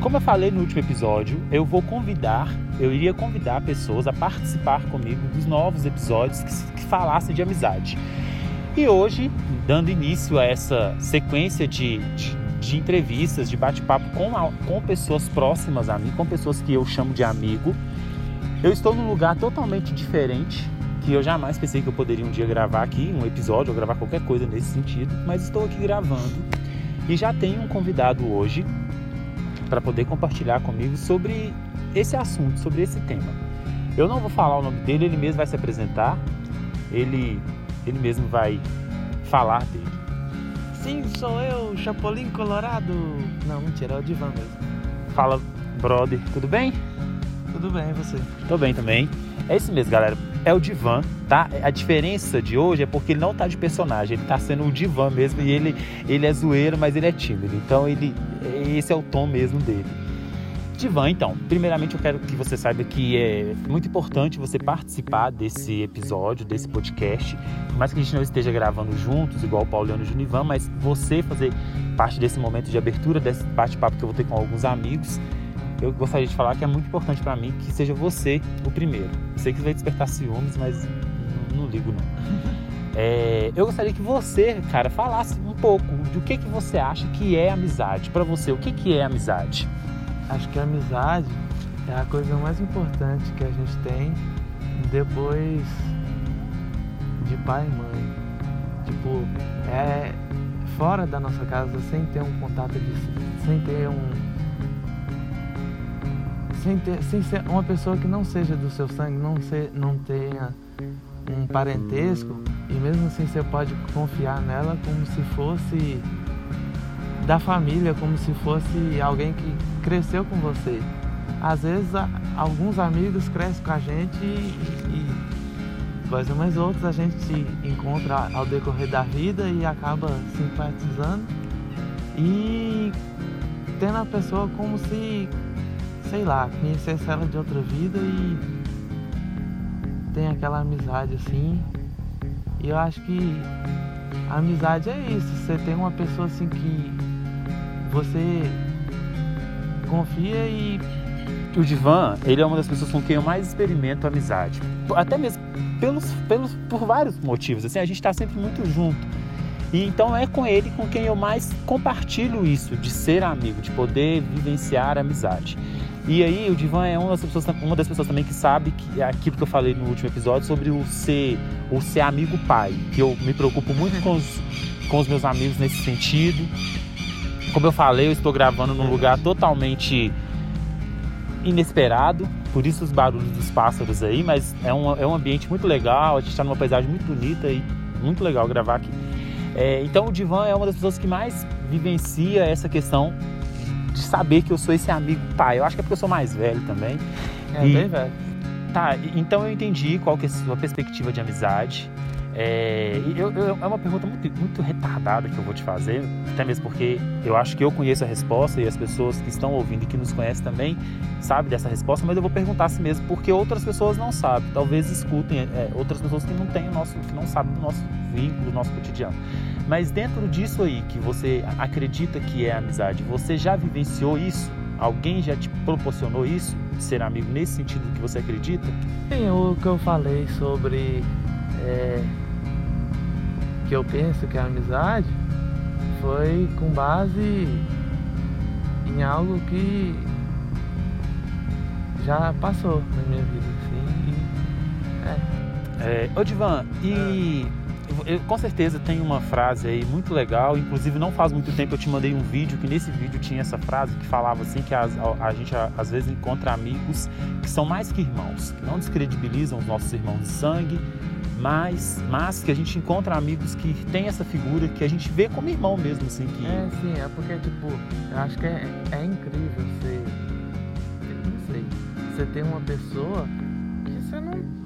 Como eu falei no último episódio, eu vou convidar, eu iria convidar pessoas a participar comigo dos novos episódios que, que falassem de amizade. E hoje, dando início a essa sequência de, de, de entrevistas, de bate-papo com, com pessoas próximas a mim, com pessoas que eu chamo de amigo, eu estou num lugar totalmente diferente, que eu jamais pensei que eu poderia um dia gravar aqui um episódio ou gravar qualquer coisa nesse sentido, mas estou aqui gravando e já tenho um convidado hoje para poder compartilhar comigo sobre esse assunto, sobre esse tema. Eu não vou falar o nome dele, ele mesmo vai se apresentar, ele, ele mesmo vai falar dele. Sim, sou eu, Chapolin Colorado. Não, mentira, é o Divan mesmo. Fala, brother, tudo bem? Tudo bem, e você? Tô bem também. É isso mesmo, galera. É o Divan, tá? A diferença de hoje é porque ele não tá de personagem, ele tá sendo o Divan mesmo e ele, ele é zoeiro, mas ele é tímido. Então ele esse é o tom mesmo dele. Divan, então, primeiramente eu quero que você saiba que é muito importante você participar desse episódio, desse podcast. Por mais que a gente não esteja gravando juntos, igual o Pauliano e o Junivan, mas você fazer parte desse momento de abertura, desse bate-papo que eu vou ter com alguns amigos, eu gostaria de falar que é muito importante para mim que seja você o primeiro. sei que vai despertar ciúmes, mas não, não ligo não. É, eu gostaria que você, cara, falasse um pouco do que, que você acha que é amizade. Para você, o que, que é amizade? Acho que a amizade é a coisa mais importante que a gente tem depois de pai e mãe. Tipo, é fora da nossa casa, sem ter um contato de. sem ter um sem, ter, sem ser uma pessoa que não seja do seu sangue, não, ser, não tenha um parentesco, e mesmo assim você pode confiar nela como se fosse da família, como se fosse alguém que cresceu com você. Às vezes alguns amigos crescem com a gente e, e coisa, mas outros a gente se encontra ao decorrer da vida e acaba simpatizando e tendo a pessoa como se sei lá, conhecesse ela de outra vida e tem aquela amizade assim. E eu acho que a amizade é isso, você tem uma pessoa assim que você confia e. O Divan, ele é uma das pessoas com quem eu mais experimento amizade. Até mesmo pelos, pelos, por vários motivos. Assim, a gente está sempre muito junto. E então é com ele com quem eu mais compartilho isso, de ser amigo, de poder vivenciar amizade. E aí o Divan é uma das pessoas, uma das pessoas também que sabe que é aquilo que eu falei no último episódio sobre o ser, o ser amigo pai, que eu me preocupo muito com os, com os meus amigos nesse sentido. Como eu falei, eu estou gravando num lugar totalmente inesperado, por isso os barulhos dos pássaros aí, mas é um, é um ambiente muito legal, a gente está numa paisagem muito bonita e muito legal gravar aqui. É, então o Divan é uma das pessoas que mais vivencia essa questão de saber que eu sou esse amigo pai. Eu acho que é porque eu sou mais velho também. É, e, bem velho. Tá, então eu entendi qual que é a sua perspectiva de amizade. É, eu, eu, é uma pergunta muito, muito retardada que eu vou te fazer, até mesmo porque eu acho que eu conheço a resposta e as pessoas que estão ouvindo e que nos conhecem também sabem dessa resposta, mas eu vou perguntar assim mesmo porque outras pessoas não sabem, talvez escutem é, outras pessoas que não têm o nosso, que não sabem do nosso vínculo, do nosso cotidiano. Mas dentro disso aí que você acredita que é amizade, você já vivenciou isso? Alguém já te proporcionou isso? Ser amigo nesse sentido que você acredita? Sim, o que eu falei sobre é, que eu penso que é amizade foi com base em algo que já passou na minha vida, assim. E, é. É, ô Divan, e eu, com certeza tem uma frase aí muito legal, inclusive não faz muito tempo eu te mandei um vídeo que nesse vídeo tinha essa frase que falava assim que a, a, a gente a, às vezes encontra amigos que são mais que irmãos, que não descredibilizam os nossos irmãos de sangue, mas, mas que a gente encontra amigos que tem essa figura que a gente vê como irmão mesmo, assim. Que... É, sim, é porque, tipo, eu acho que é, é incrível você. Não sei. Você ter uma pessoa que você não.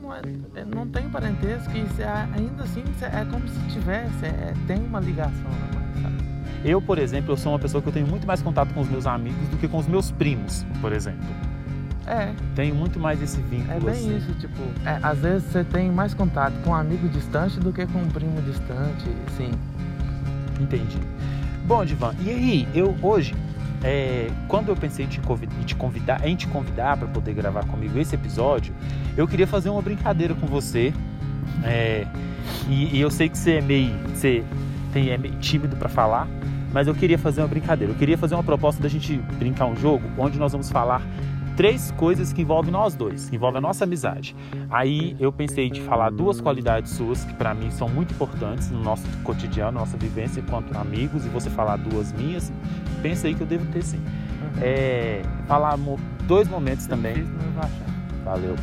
Não, é, não tem parentesco e você, ainda assim você, é como se tivesse, é, tem uma ligação sabe? Eu, por exemplo, eu sou uma pessoa que eu tenho muito mais contato com os meus amigos do que com os meus primos, por exemplo. É. Tenho muito mais esse vínculo. É bem assim. isso, tipo, é, às vezes você tem mais contato com um amigo distante do que com um primo distante, sim. Entendi. Bom, Divan, e aí, eu hoje, é, quando eu pensei em te convidar, em te convidar, em te convidar para poder gravar comigo esse episódio, eu queria fazer uma brincadeira com você. É, e, e, eu sei que você é meio, você tem, é meio tímido para falar, mas eu queria fazer uma brincadeira. Eu queria fazer uma proposta da gente brincar um jogo onde nós vamos falar três coisas que envolvem nós dois, que envolvem a nossa amizade. Aí eu pensei de falar duas qualidades suas que para mim são muito importantes no nosso cotidiano, nossa vivência enquanto amigos, e você falar duas minhas. Pensei que eu devo ter sim. É, falar dois momentos também. Valeu.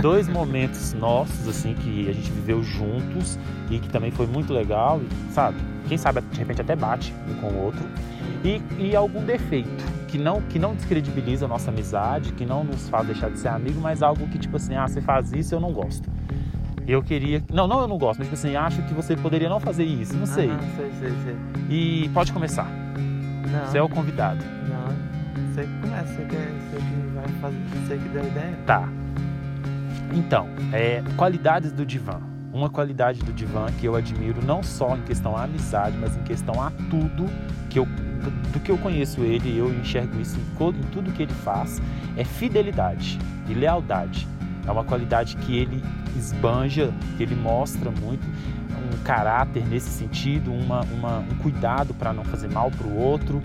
Dois momentos nossos, assim, que a gente viveu juntos e que também foi muito legal, e, sabe? Quem sabe de repente até bate um com o outro. E, e algum defeito que não, que não descredibiliza a nossa amizade, que não nos faz deixar de ser amigo, mas algo que, tipo assim, ah, você faz isso, eu não gosto. Eu queria. Não, não, eu não gosto, mas tipo assim, acho que você poderia não fazer isso, não sei. Ah, sei, sei, sei. E pode começar. Não. Você é o convidado. Não, você que começa, você que, você que vai fazer, você que deu a ideia. Tá. Então, é, qualidades do divã. Uma qualidade do divã que eu admiro não só em questão à amizade, mas em questão a tudo que eu do que eu conheço ele, eu enxergo isso em, em tudo que ele faz, é fidelidade e lealdade. É uma qualidade que ele esbanja, que ele mostra muito, um caráter nesse sentido, uma, uma um cuidado para não fazer mal para o outro.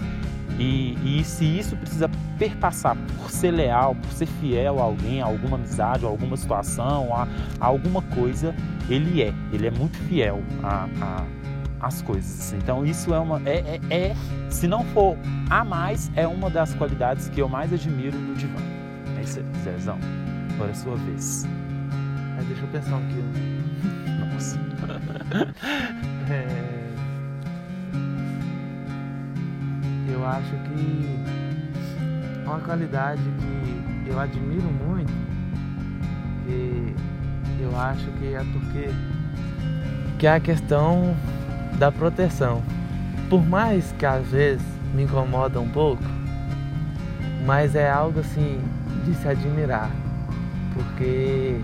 E, e, se isso precisa perpassar por ser leal, por ser fiel a alguém, a alguma amizade, a alguma situação, a, a alguma coisa, ele é. Ele é muito fiel a, a as coisas. Então isso é uma é, é, é, se não for a mais é uma das qualidades que eu mais admiro no divã. É isso, Zezão. Agora é a sua vez. É, deixa eu pensar um aqui. Nossa. é... Eu acho que uma qualidade que eu admiro muito, que eu acho que é porque que é a questão da proteção. Por mais que às vezes me incomoda um pouco, mas é algo assim de se admirar, porque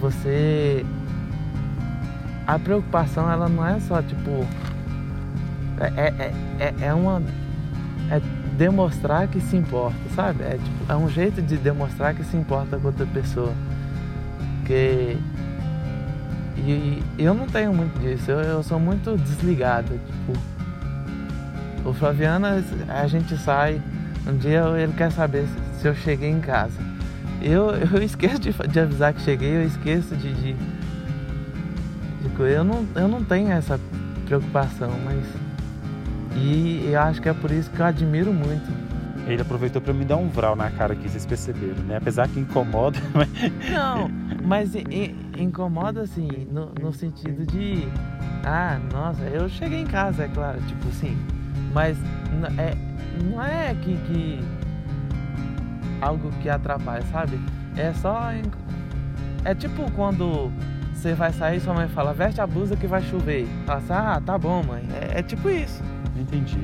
você a preocupação ela não é só tipo é, é, é, é uma demonstrar que se importa, sabe? É, tipo, é um jeito de demonstrar que se importa com outra pessoa. Porque e eu não tenho muito disso, eu, eu sou muito desligado. Tipo, o Flaviano, a gente sai, um dia ele quer saber se, se eu cheguei em casa. Eu, eu esqueço de, de avisar que cheguei, eu esqueço de, de, de. eu, não, eu não tenho essa preocupação, mas. E eu acho que é por isso que eu admiro muito ele aproveitou para me dar um vral na cara aqui, vocês perceberam, né? Apesar que incomoda, mas... Não, mas incomoda assim, no, no sentido de. Ah, nossa, eu cheguei em casa, é claro, tipo assim. Mas é, não é que, que. algo que atrapalha, sabe? É só. É tipo quando você vai sair e sua mãe fala, veste a blusa que vai chover. Fala assim, ah, tá bom, mãe. É, é tipo isso. Entendi.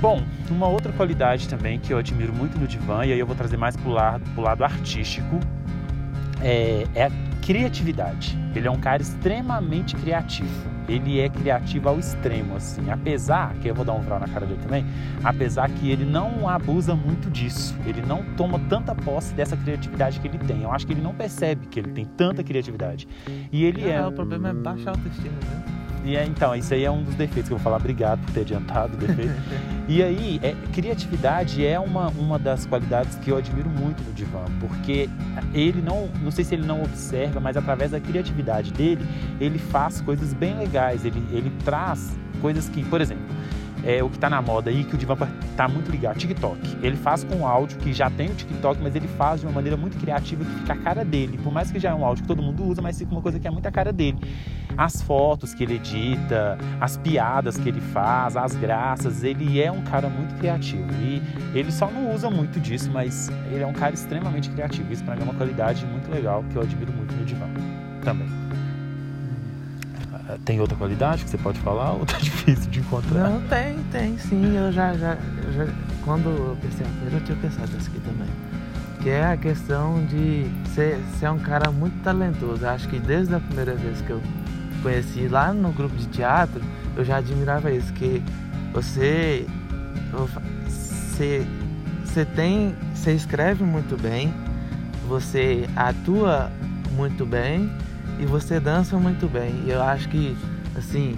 Bom, uma outra qualidade também que eu admiro muito no Divan, e aí eu vou trazer mais pro lado, pro lado artístico, é, é a criatividade. Ele é um cara extremamente criativo. Ele é criativo ao extremo, assim. Apesar, que eu vou dar um vral na cara dele também, apesar que ele não abusa muito disso. Ele não toma tanta posse dessa criatividade que ele tem. Eu acho que ele não percebe que ele tem tanta criatividade. E ele é. O problema é baixa autoestima, né? E é, então, isso aí é um dos defeitos que eu vou falar. Obrigado por ter adiantado o defeito. e aí, é, criatividade é uma, uma das qualidades que eu admiro muito no Divan, porque ele não, não sei se ele não observa, mas através da criatividade dele, ele faz coisas bem legais. Ele, ele traz coisas que, por exemplo, é, o que está na moda aí, que o Divan está muito ligado, TikTok. Ele faz com áudio que já tem o TikTok, mas ele faz de uma maneira muito criativa que fica a cara dele. Por mais que já é um áudio que todo mundo usa, mas fica uma coisa que é muito a cara dele. As fotos que ele edita, as piadas que ele faz, as graças, ele é um cara muito criativo. E ele só não usa muito disso, mas ele é um cara extremamente criativo. Isso para mim é uma qualidade muito legal que eu admiro muito no Divan também. Tem outra qualidade que você pode falar ou tá difícil de encontrar? Não, tem, tem sim. Eu já, já, já quando eu pensei a eu tinha pensado nessa aqui também. Que é a questão de ser, ser um cara muito talentoso. Eu acho que desde a primeira vez que eu conheci lá no grupo de teatro, eu já admirava isso, que você você, você tem, você escreve muito bem, você atua muito bem e você dança muito bem. E eu acho que, assim,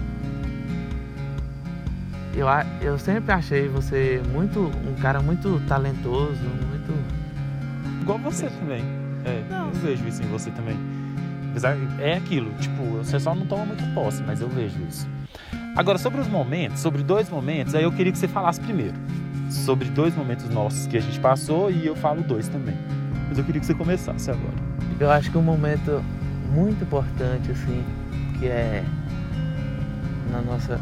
eu, eu sempre achei você muito um cara muito talentoso, muito. Igual você também. É, não. eu vejo isso em você também. Apesar, é aquilo, tipo, você só não toma muito posse, mas eu vejo isso. Agora, sobre os momentos, sobre dois momentos, aí eu queria que você falasse primeiro. Sobre dois momentos nossos que a gente passou e eu falo dois também. Mas eu queria que você começasse agora. Eu acho que um momento muito importante, assim, que é na nossa.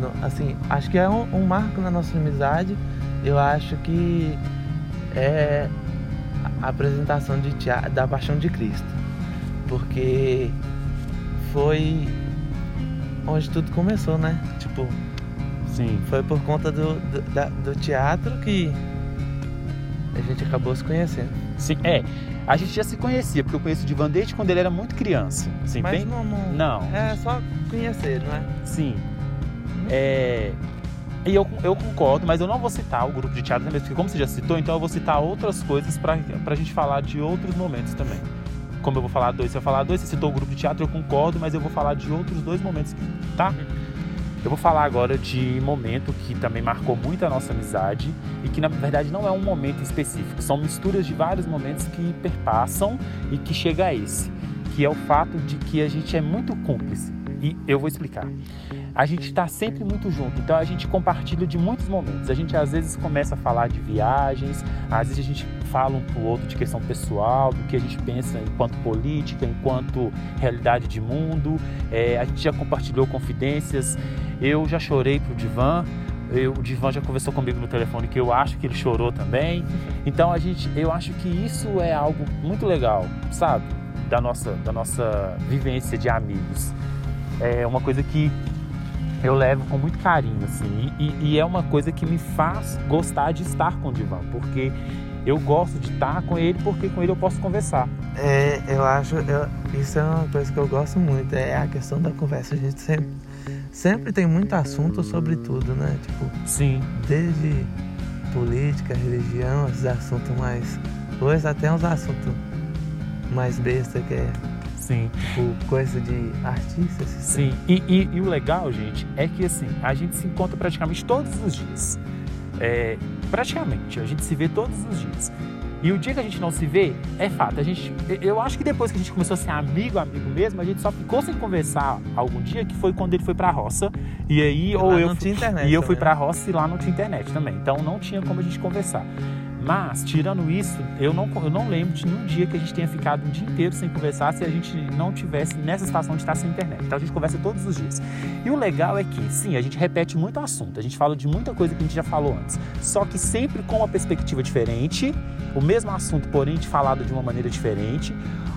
No, assim, acho que é um, um marco na nossa amizade. Eu acho que é a apresentação de teatro, da Paixão de Cristo. Porque foi onde tudo começou, né? Tipo, Sim. foi por conta do, do, da, do teatro que a gente acabou se conhecendo. Sim, é. A gente já se conhecia, porque eu conheço o Divan desde quando ele era muito criança. Assim, Mas bem... não, não, não. É só conhecer, não é? Sim. É... E eu, eu concordo, mas eu não vou citar o grupo de teatro também, porque como você já citou, então eu vou citar outras coisas para a gente falar de outros momentos também. Como eu vou falar dois, se eu falar dois, você citou o grupo de teatro, eu concordo, mas eu vou falar de outros dois momentos, tá? Eu vou falar agora de momento que também marcou muito a nossa amizade e que na verdade não é um momento específico, são misturas de vários momentos que perpassam e que chega a esse, que é o fato de que a gente é muito cúmplice. E eu vou explicar. A gente está sempre muito junto, então a gente compartilha de muitos momentos. A gente às vezes começa a falar de viagens, às vezes a gente fala um pro outro de questão pessoal, do que a gente pensa enquanto política, enquanto realidade de mundo. É, a gente já compartilhou confidências. Eu já chorei pro Divan. Eu, o Divan já conversou comigo no telefone que eu acho que ele chorou também. Então a gente, eu acho que isso é algo muito legal, sabe? Da nossa, da nossa vivência de amigos é uma coisa que eu levo com muito carinho, assim, e, e, é uma coisa que me faz gostar de estar com o Divan, porque eu gosto de estar com ele, porque com ele eu posso conversar. É, eu acho, eu, isso é uma coisa que eu gosto muito, é a questão da conversa. A gente sempre, sempre tem muito assunto sobre tudo, né? Tipo, sim. Desde política, religião, esses assuntos mais. Hoje até uns assuntos mais besta que é Sim. Tipo, coisa de artistas. Sim. E, e, e, o legal, gente, é que assim, a gente se encontra praticamente todos os dias. É, praticamente, a gente se vê todos os dias. E o dia que a gente não se vê, é fato. A gente, eu acho que depois que a gente começou a ser amigo, amigo mesmo, a gente só ficou sem conversar algum dia, que foi quando ele foi pra roça. E aí, e ou eu. Fui, e eu fui pra roça e lá não tinha internet também. Então não tinha como a gente conversar. Mas, tirando isso, eu não, eu não lembro de nenhum dia que a gente tenha ficado um dia inteiro sem conversar se a gente não tivesse nessa situação de estar sem internet. Então a gente conversa todos os dias. E o legal é que, sim, a gente repete muito assunto, a gente fala de muita coisa que a gente já falou antes, só que sempre com uma perspectiva diferente, o mesmo assunto, porém, falado de uma maneira diferente,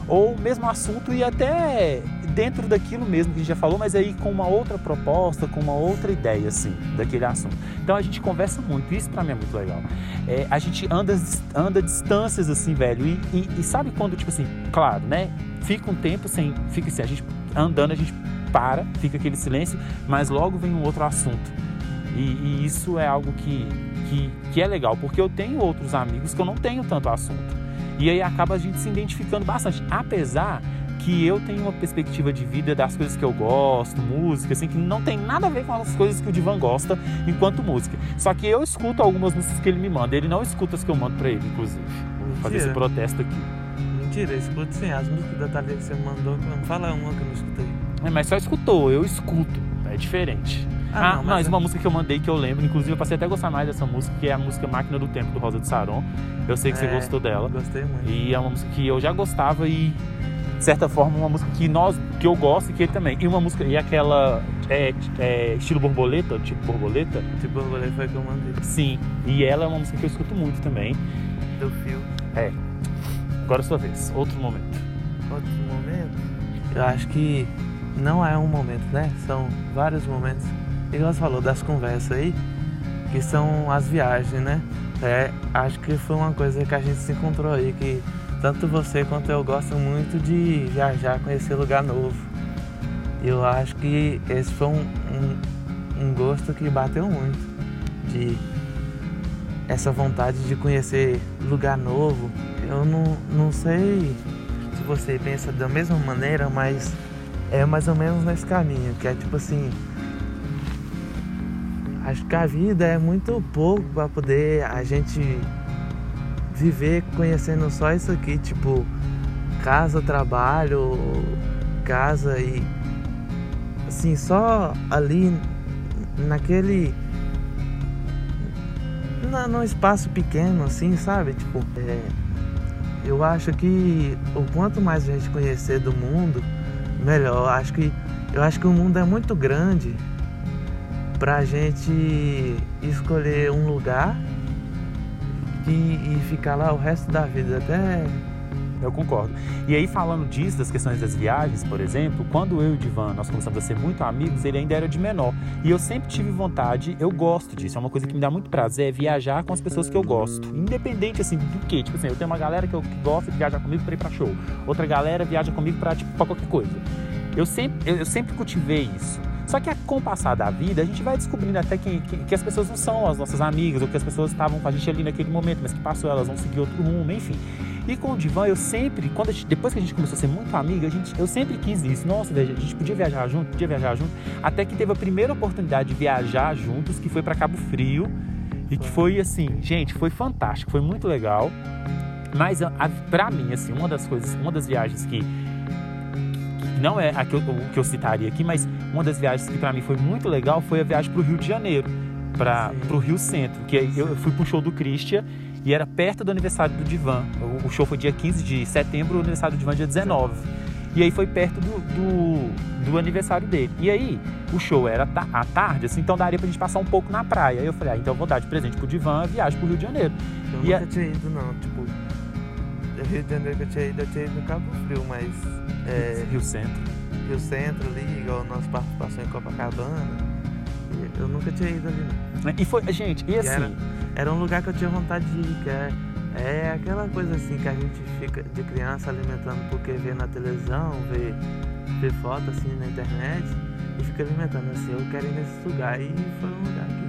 ou o mesmo assunto e até dentro daquilo mesmo que a gente já falou, mas aí com uma outra proposta, com uma outra ideia, assim, daquele assunto. Então a gente conversa muito, isso pra mim é muito legal. É, a gente anda, anda distâncias, assim, velho, e, e, e, sabe quando, tipo assim, claro, né? Fica um tempo sem, fica assim, a gente andando, a gente para, fica aquele silêncio, mas logo vem um outro assunto. E, e isso é algo que, que, que é legal, porque eu tenho outros amigos que eu não tenho tanto assunto. E aí acaba a gente se identificando bastante, apesar que eu tenho uma perspectiva de vida das coisas que eu gosto, música, assim, que não tem nada a ver com as coisas que o Divan gosta enquanto música. Só que eu escuto algumas músicas que ele me manda, ele não escuta as que eu mando pra ele, inclusive. Vou fazer esse protesto aqui. Mentira, eu escuto sim, as músicas da Thalia que você mandou, fala uma que eu não escutei. É, mas só escutou, eu escuto, é diferente. Ah, ah não, mas, uma é... música que eu mandei que eu lembro, inclusive eu passei até a gostar mais dessa música, que é a música Máquina do Tempo do Rosa de Saron. Eu sei que é, você gostou dela. Gostei muito. E é uma música que eu já gostava e de certa forma, uma música que nós, que eu gosto e que ele também. E uma música, e aquela é, é, estilo borboleta, tipo borboleta. Tipo borboleta foi que eu mandei. Sim, e ela é uma música que eu escuto muito também. Do fio. É. Agora é sua vez, outro momento. Outro momento? Eu acho que não é um momento, né? São vários momentos. Igual você falou das conversas aí, que são as viagens, né? É, acho que foi uma coisa que a gente se encontrou aí, que tanto você quanto eu gosto muito de viajar, conhecer lugar novo. Eu acho que esse foi um, um, um gosto que bateu muito, de essa vontade de conhecer lugar novo. Eu não, não sei se você pensa da mesma maneira, mas é mais ou menos nesse caminho, que é tipo assim, acho que a vida é muito pouco para poder a gente viver conhecendo só isso aqui, tipo casa, trabalho, casa e assim, só ali naquele na, num espaço pequeno assim, sabe? Tipo, é, eu acho que o quanto mais a gente conhecer do mundo, melhor. Acho que eu acho que o mundo é muito grande pra gente escolher um lugar e, ficar lá o resto da vida até eu concordo. E aí, falando disso, das questões das viagens, por exemplo, quando eu e o Divan nós começamos a ser muito amigos, ele ainda era de menor. E eu sempre tive vontade, eu gosto disso, é uma coisa que me dá muito prazer, é viajar com as pessoas que eu gosto. Independente, assim, do que. Tipo assim, eu tenho uma galera que, eu, que gosta de viajar comigo para ir pra show. Outra galera viaja comigo pra, tipo, pra qualquer coisa. Eu sempre, eu, eu sempre cultivei isso. Só que com o passar da vida, a gente vai descobrindo até que, que, que, as pessoas não são as nossas amigas, ou que as pessoas estavam com a gente ali naquele momento, mas que passou, elas vão seguir outro rumo, enfim. E com o Divan, eu sempre, quando gente, depois que a gente começou a ser muito amiga, a gente, eu sempre quis isso. Nossa, a gente podia viajar junto, podia viajar junto. Até que teve a primeira oportunidade de viajar juntos, que foi para Cabo Frio. E que foi assim, gente, foi fantástico, foi muito legal. Mas a, a, pra mim, assim, uma das coisas, uma das viagens que não é a que eu, o que eu citaria aqui, mas uma das viagens que para mim foi muito legal foi a viagem para o Rio de Janeiro, para o Rio Centro, que eu fui pro show do Christian e era perto do aniversário do Divan. O, o show foi dia 15 de setembro, o aniversário do Divan dia 19. E aí foi perto do, do, do, aniversário dele. E aí, o show era à tarde, assim, então daria pra gente passar um pouco na praia. Aí eu falei, ah, então eu vou dar de presente pro Divan a viagem pro Rio de Janeiro. Eu e nunca a... tinha ido, não. Tipo, Rio de Janeiro que eu tinha ido, eu tinha ido no Cabo Frio, mas é, Rio Centro. Rio Centro ali, igual nossa participação em Copacabana. Eu nunca tinha ido ali, não. E foi, gente, e assim. era, era, um lugar que eu tinha vontade de ir, que é, é aquela coisa assim que a gente fica de criança alimentando porque vê na televisão, vê, vê foto assim na internet e fica alimentando assim, eu quero ir nesse lugar. E foi um lugar que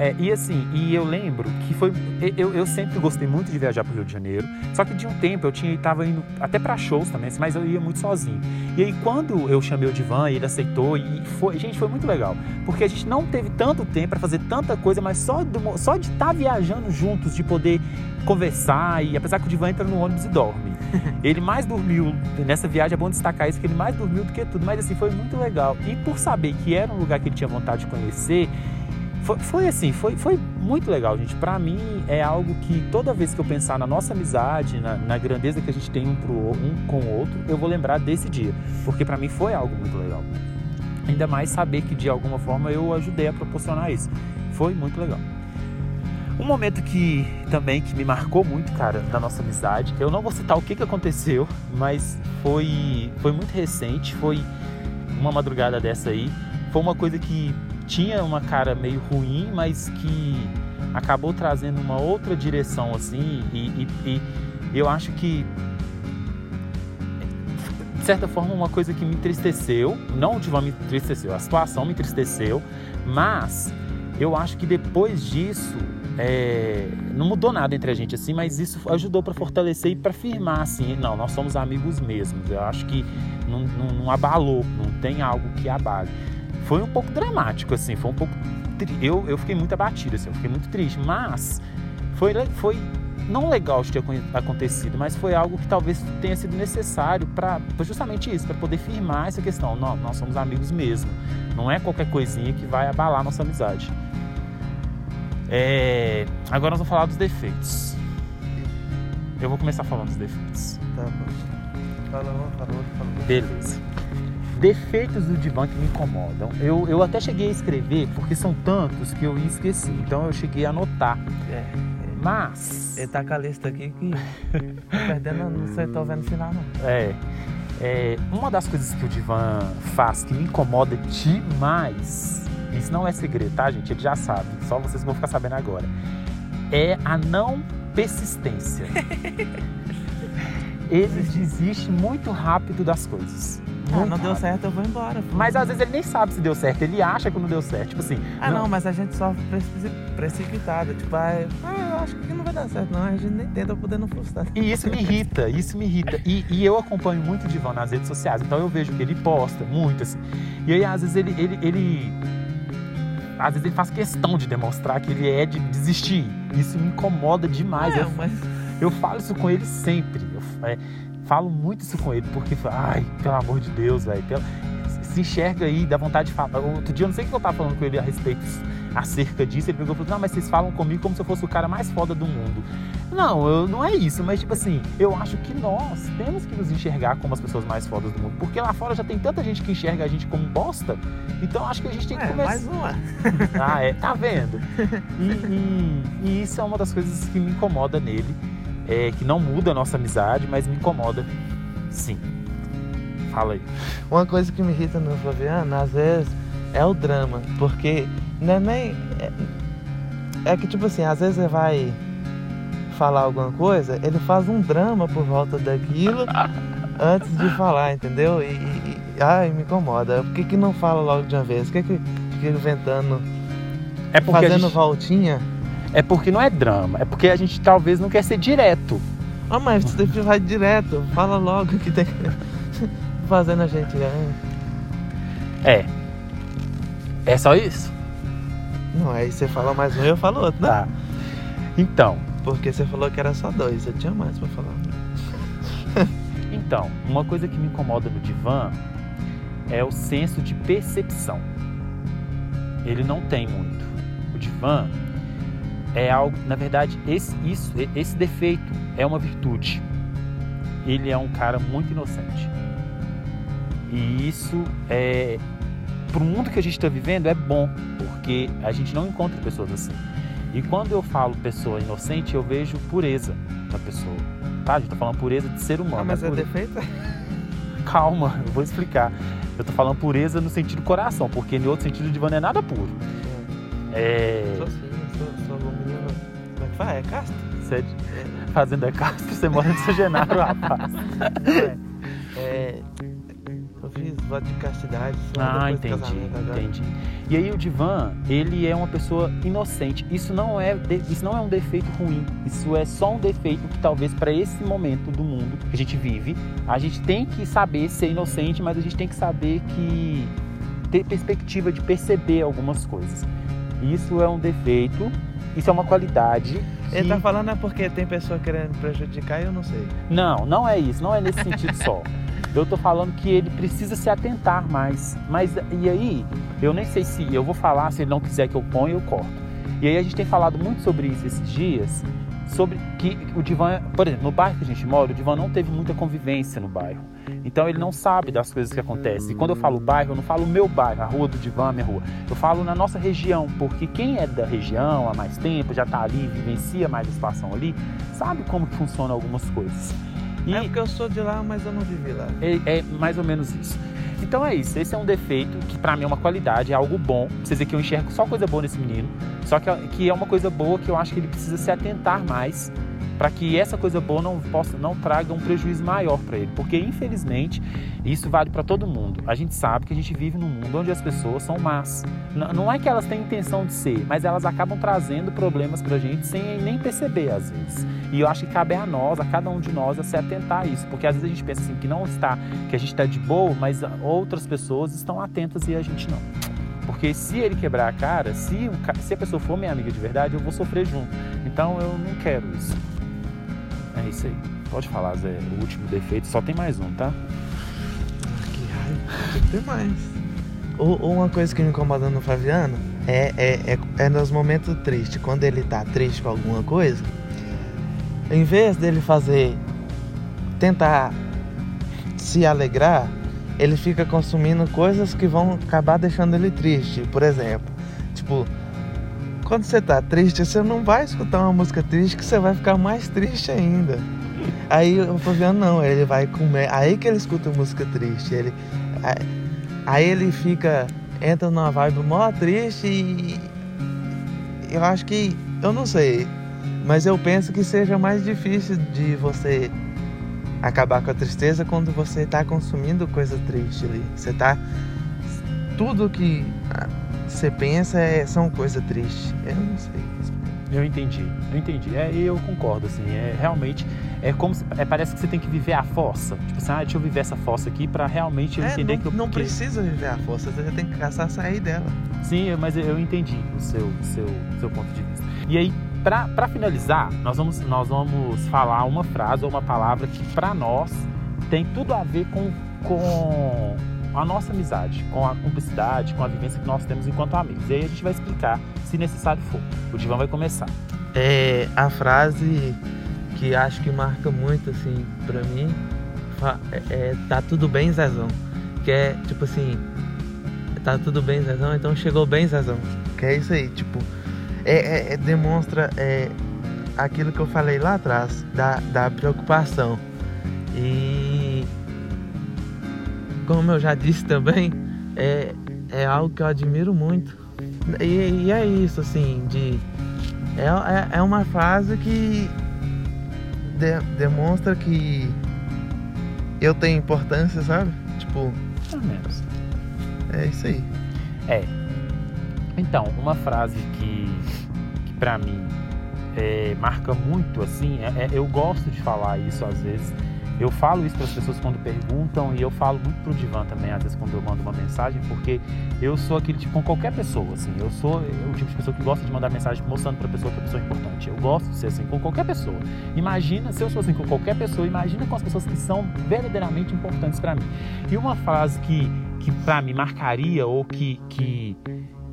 é, e assim, e eu lembro que foi. Eu, eu sempre gostei muito de viajar para o Rio de Janeiro. Só que de um tempo eu tinha estava indo até para shows também, mas eu ia muito sozinho. E aí quando eu chamei o Divan, ele aceitou e foi, gente, foi muito legal, porque a gente não teve tanto tempo para fazer tanta coisa, mas só do, só de estar tá viajando juntos, de poder conversar e apesar que o Divan entra no ônibus e dorme. Ele mais dormiu nessa viagem, é bom destacar isso que ele mais dormiu do que tudo, mas assim foi muito legal. E por saber que era um lugar que ele tinha vontade de conhecer, foi, foi assim, foi, foi muito legal, gente. Para mim é algo que toda vez que eu pensar na nossa amizade, na, na grandeza que a gente tem um, pro, um com o outro, eu vou lembrar desse dia, porque para mim foi algo muito legal. Ainda mais saber que de alguma forma eu ajudei a proporcionar isso. Foi muito legal. Um momento que também que me marcou muito, cara, da nossa amizade. Eu não vou citar o que, que aconteceu, mas foi foi muito recente, foi uma madrugada dessa aí. Foi uma coisa que tinha uma cara meio ruim, mas que acabou trazendo uma outra direção assim e, e, e eu acho que de certa forma uma coisa que me entristeceu, não o divã me entristeceu, a situação me entristeceu, mas eu acho que depois disso é, não mudou nada entre a gente assim, mas isso ajudou para fortalecer e para firmar assim, não, nós somos amigos mesmos. Eu acho que não, não, não abalou, não tem algo que abale foi um pouco dramático, assim, foi um pouco. Eu, eu fiquei muito abatido, assim, eu fiquei muito triste, mas foi, foi não legal de ter acontecido, mas foi algo que talvez tenha sido necessário para justamente isso, para poder firmar essa questão. Não, nós somos amigos mesmo. Não é qualquer coisinha que vai abalar nossa amizade. É... Agora nós vamos falar dos defeitos. Eu vou começar falando dos defeitos. Tá bom. Falou, falou, falou. Beleza defeitos do divã que me incomodam. Eu, eu até cheguei a escrever, porque são tantos que eu ia esquecer. Então eu cheguei a anotar. É, Mas. Ele tá com a lista aqui que. perdendo, não sei, tô vendo final não. É. É, uma das coisas que o Divan faz que me incomoda demais, isso não é segredo, tá, gente? Ele já sabe, só vocês vão ficar sabendo agora. É a não persistência. Ele desiste muito rápido das coisas. Ah, não deu rápido. certo, eu vou embora. pô. Mas às vezes ele nem sabe se deu certo, ele acha que não deu certo. Tipo assim. Ah, não, mas a gente sofre preci- precipitado. Tipo, ah, eu acho que não vai dar certo, não. A gente nem tenta poder não frustrar. E isso me irrita, isso me irrita. E, e eu acompanho muito o Divan nas redes sociais, então eu vejo que ele posta muito, assim. E aí, às vezes, ele, ele, ele. Às vezes ele faz questão de demonstrar que ele é de desistir. Isso me incomoda demais. É, eu, mas eu falo isso com ele sempre. Eu é, falo muito isso com ele, porque, ai, pelo amor de Deus, velho. Se enxerga aí, dá vontade de falar. Outro dia, eu não sei o que eu tava falando com ele a respeito acerca disso. Ele pegou e falou: Não, mas vocês falam comigo como se eu fosse o cara mais foda do mundo. Não, eu, não é isso, mas tipo assim, eu acho que nós temos que nos enxergar como as pessoas mais fodas do mundo. Porque lá fora já tem tanta gente que enxerga a gente como bosta. Então acho que a gente tem que é, começar. mais uma. Ah, é, tá vendo? E, e- e isso é uma das coisas que me incomoda nele. É, que não muda a nossa amizade, mas me incomoda sim. Fala aí. Uma coisa que me irrita no Flaviano, às vezes, é o drama. Porque não é nem. É, é que, tipo assim, às vezes ele vai falar alguma coisa, ele faz um drama por volta daquilo antes de falar, entendeu? E, e- e- ai, me incomoda. Por que, que não fala logo de uma vez? Por que, que fica inventando, É porque, fazendo gente- voltinha? É porque não é drama, é porque a gente talvez não quer ser direto. Ah, mas você vai direto, fala logo que tem fazendo a gente. É. É só isso? Não, aí você fala mais um e eu falo outro, né? Tá. Então, Porque você falou que era só dois, eu tinha mais pra falar. então, uma coisa que me incomoda no divã é o senso de percepção. Ele não tem muito. O divã é algo, na verdade, esse, isso, esse defeito é uma virtude. Ele é um cara muito inocente. E isso é pro mundo que a gente está vivendo é bom, porque a gente não encontra pessoas assim. E quando eu falo pessoa inocente, eu vejo pureza na pessoa. Tá? A gente tá falando pureza de ser humano. Ah, mas não é pure- defeito? Calma, eu vou explicar. Eu tô falando pureza no sentido coração, porque em outro sentido o divã não é nada puro. É. Sou sim, fala? É casta? Você é de Fazenda Castro, você mora em São Genaro, rapaz. Não, é. É. Eu fiz voto de castidade só Ah, entendi, entendi. E aí o divã, ele é uma pessoa inocente. Isso não é, isso não é um defeito ruim. Isso é só um defeito que talvez para esse momento do mundo que a gente vive, a gente tem que saber ser inocente, mas a gente tem que saber que ter perspectiva de perceber algumas coisas. Isso é um defeito, isso é uma qualidade. Ele que- tá falando é porque tem pessoa querendo prejudicar e eu não sei. Não, não é isso, não é nesse sentido só. Eu tô falando que ele precisa se atentar mais. Mas e aí, eu nem sei se eu vou falar, se ele não quiser que eu ponha, eu corto. E aí a gente tem falado muito sobre isso esses dias, sobre que o Divan, por exemplo, no bairro que a gente mora, o Divan não teve muita convivência no bairro. Então ele não sabe das coisas que acontecem. E quando eu falo bairro, eu não falo meu bairro, a rua do Divan, minha rua. Eu falo na nossa região, porque quem é da região há mais tempo, já tá ali, vivencia mais a situação ali, sabe como que funcionam algumas coisas. E É porque eu sou de lá, mas eu não vivi lá. é, é mais ou menos isso. Então é isso, esse é um defeito que pra mim é uma qualidade, é algo bom. Vocês ver que eu enxergo só coisa boa nesse menino. Só que, que é uma coisa boa que eu acho que ele precisa se atentar mais para que essa coisa boa não possa não traga um prejuízo maior para ele, porque infelizmente isso vale para todo mundo. A gente sabe que a gente vive num mundo onde as pessoas são más. Não é que elas têm intenção de ser, mas elas acabam trazendo problemas pra gente sem nem perceber às vezes. E eu acho que cabe a nós, a cada um de nós, a se atentar a isso, porque às vezes a gente pensa assim que não está, que a gente está de boa, mas outras pessoas estão atentas e a gente não. Porque se ele quebrar a cara, se, se a pessoa for minha amiga de verdade, eu vou sofrer junto. Então eu não quero isso. É isso aí. Pode falar, Zé. O último defeito, só tem mais um, tá? Que raiva. Tem que ter mais. Ou, ou uma coisa que me incomoda no Fabiano é, é, é, é nos momentos tristes. Quando ele tá triste com alguma coisa, em vez dele fazer. tentar se alegrar, ele fica consumindo coisas que vão acabar deixando ele triste. Por exemplo, tipo, quando você tá triste, você não vai escutar uma música triste que você vai ficar mais triste ainda. Aí o Flaviano não, ele vai comer. Aí que ele escuta música triste. Ele, aí ele fica. Entra numa vibe mó triste e. Eu acho que. Eu não sei. Mas eu penso que seja mais difícil de você acabar com a tristeza quando você está consumindo coisa triste ali. Você tá. Tudo que você pensa é, são coisas tristes. Eu não sei. Eu entendi, eu entendi. É, eu concordo, assim, é realmente é como se, é, parece que você tem que viver a fossa. Tipo assim, ah, deixa eu viver essa fossa aqui para realmente eu é, entender não, que eu não que... precisa viver a fossa, você tem que caçar sair dela. Sim, mas eu entendi o seu seu seu ponto de vista. E aí para finalizar, nós vamos nós vamos falar uma frase ou uma palavra que para nós tem tudo a ver com com a nossa amizade, com a cumplicidade, com a vivência que nós temos enquanto amigos. E aí a gente vai explicar se necessário for. O Divan vai começar. É a frase que acho que marca muito assim para mim é, é, tá tudo bem Zezão que é tipo assim tá tudo bem Zezão então chegou bem Zezão que é isso aí tipo é, é, é demonstra é, aquilo que eu falei lá atrás da, da preocupação e como eu já disse também é, é algo que eu admiro muito e, e é isso assim de é, é, é uma frase que de, demonstra que eu tenho importância, sabe? Tipo. Pelo menos. É isso aí. É. Então, uma frase que, que pra mim é, marca muito, assim, é, é, eu gosto de falar isso às vezes eu falo isso para as pessoas quando perguntam e eu falo muito pro Divan também, às vezes, quando eu mando uma mensagem, porque eu sou aquele tipo com qualquer pessoa, assim. Eu sou o tipo de pessoa que gosta de mandar mensagem mostrando para a pessoa que a pessoa é importante. Eu gosto de ser assim com qualquer pessoa. Imagina, se eu sou assim com qualquer pessoa, imagina com as pessoas que são verdadeiramente importantes para mim. E uma frase que, que para mim marcaria ou que, que,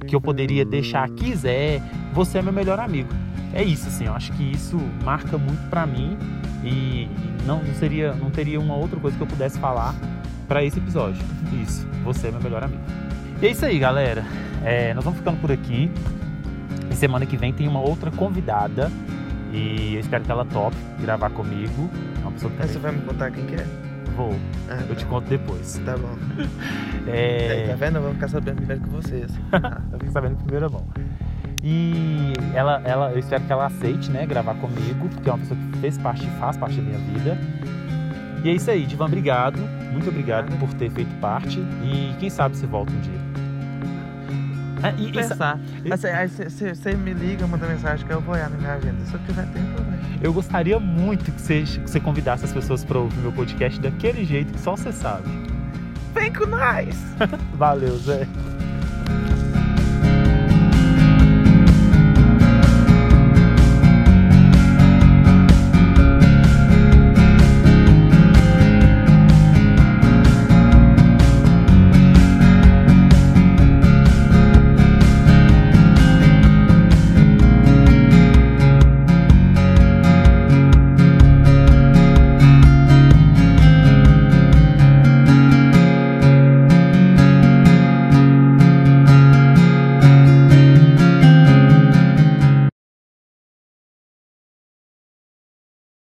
que eu poderia deixar aqui é: Você é meu melhor amigo. É isso, assim. Eu acho que isso marca muito para mim e não, não, seria, não teria uma outra coisa que eu pudesse falar para esse episódio. Isso, você é meu melhor amigo. E é isso aí, galera. É, nós vamos ficando por aqui. E semana que vem tem uma outra convidada. E eu espero que ela tope gravar comigo. É uma pessoa que. Você vai me contar quem que é? Vou. Ah, eu tá. te conto depois. Tá bom. É... Tá vendo? Eu vou ficar sabendo primeiro que vocês. eu fico sabendo em primeira mão. E ela, ela, eu espero que ela aceite, né, gravar comigo, porque é uma pessoa que fez parte, faz parte da minha vida. E é isso aí, Divan, obrigado. Muito obrigado por ter feito parte. E quem sabe você volta um dia. Ah, e, pensar. Aí você me liga, manda mensagem que eu vou olhar na minha agenda. Se eu tiver tempo, eu Eu gostaria muito que você, que você convidasse as pessoas para ouvir meu podcast daquele jeito que só você sabe. Vem com nós! Valeu, Zé.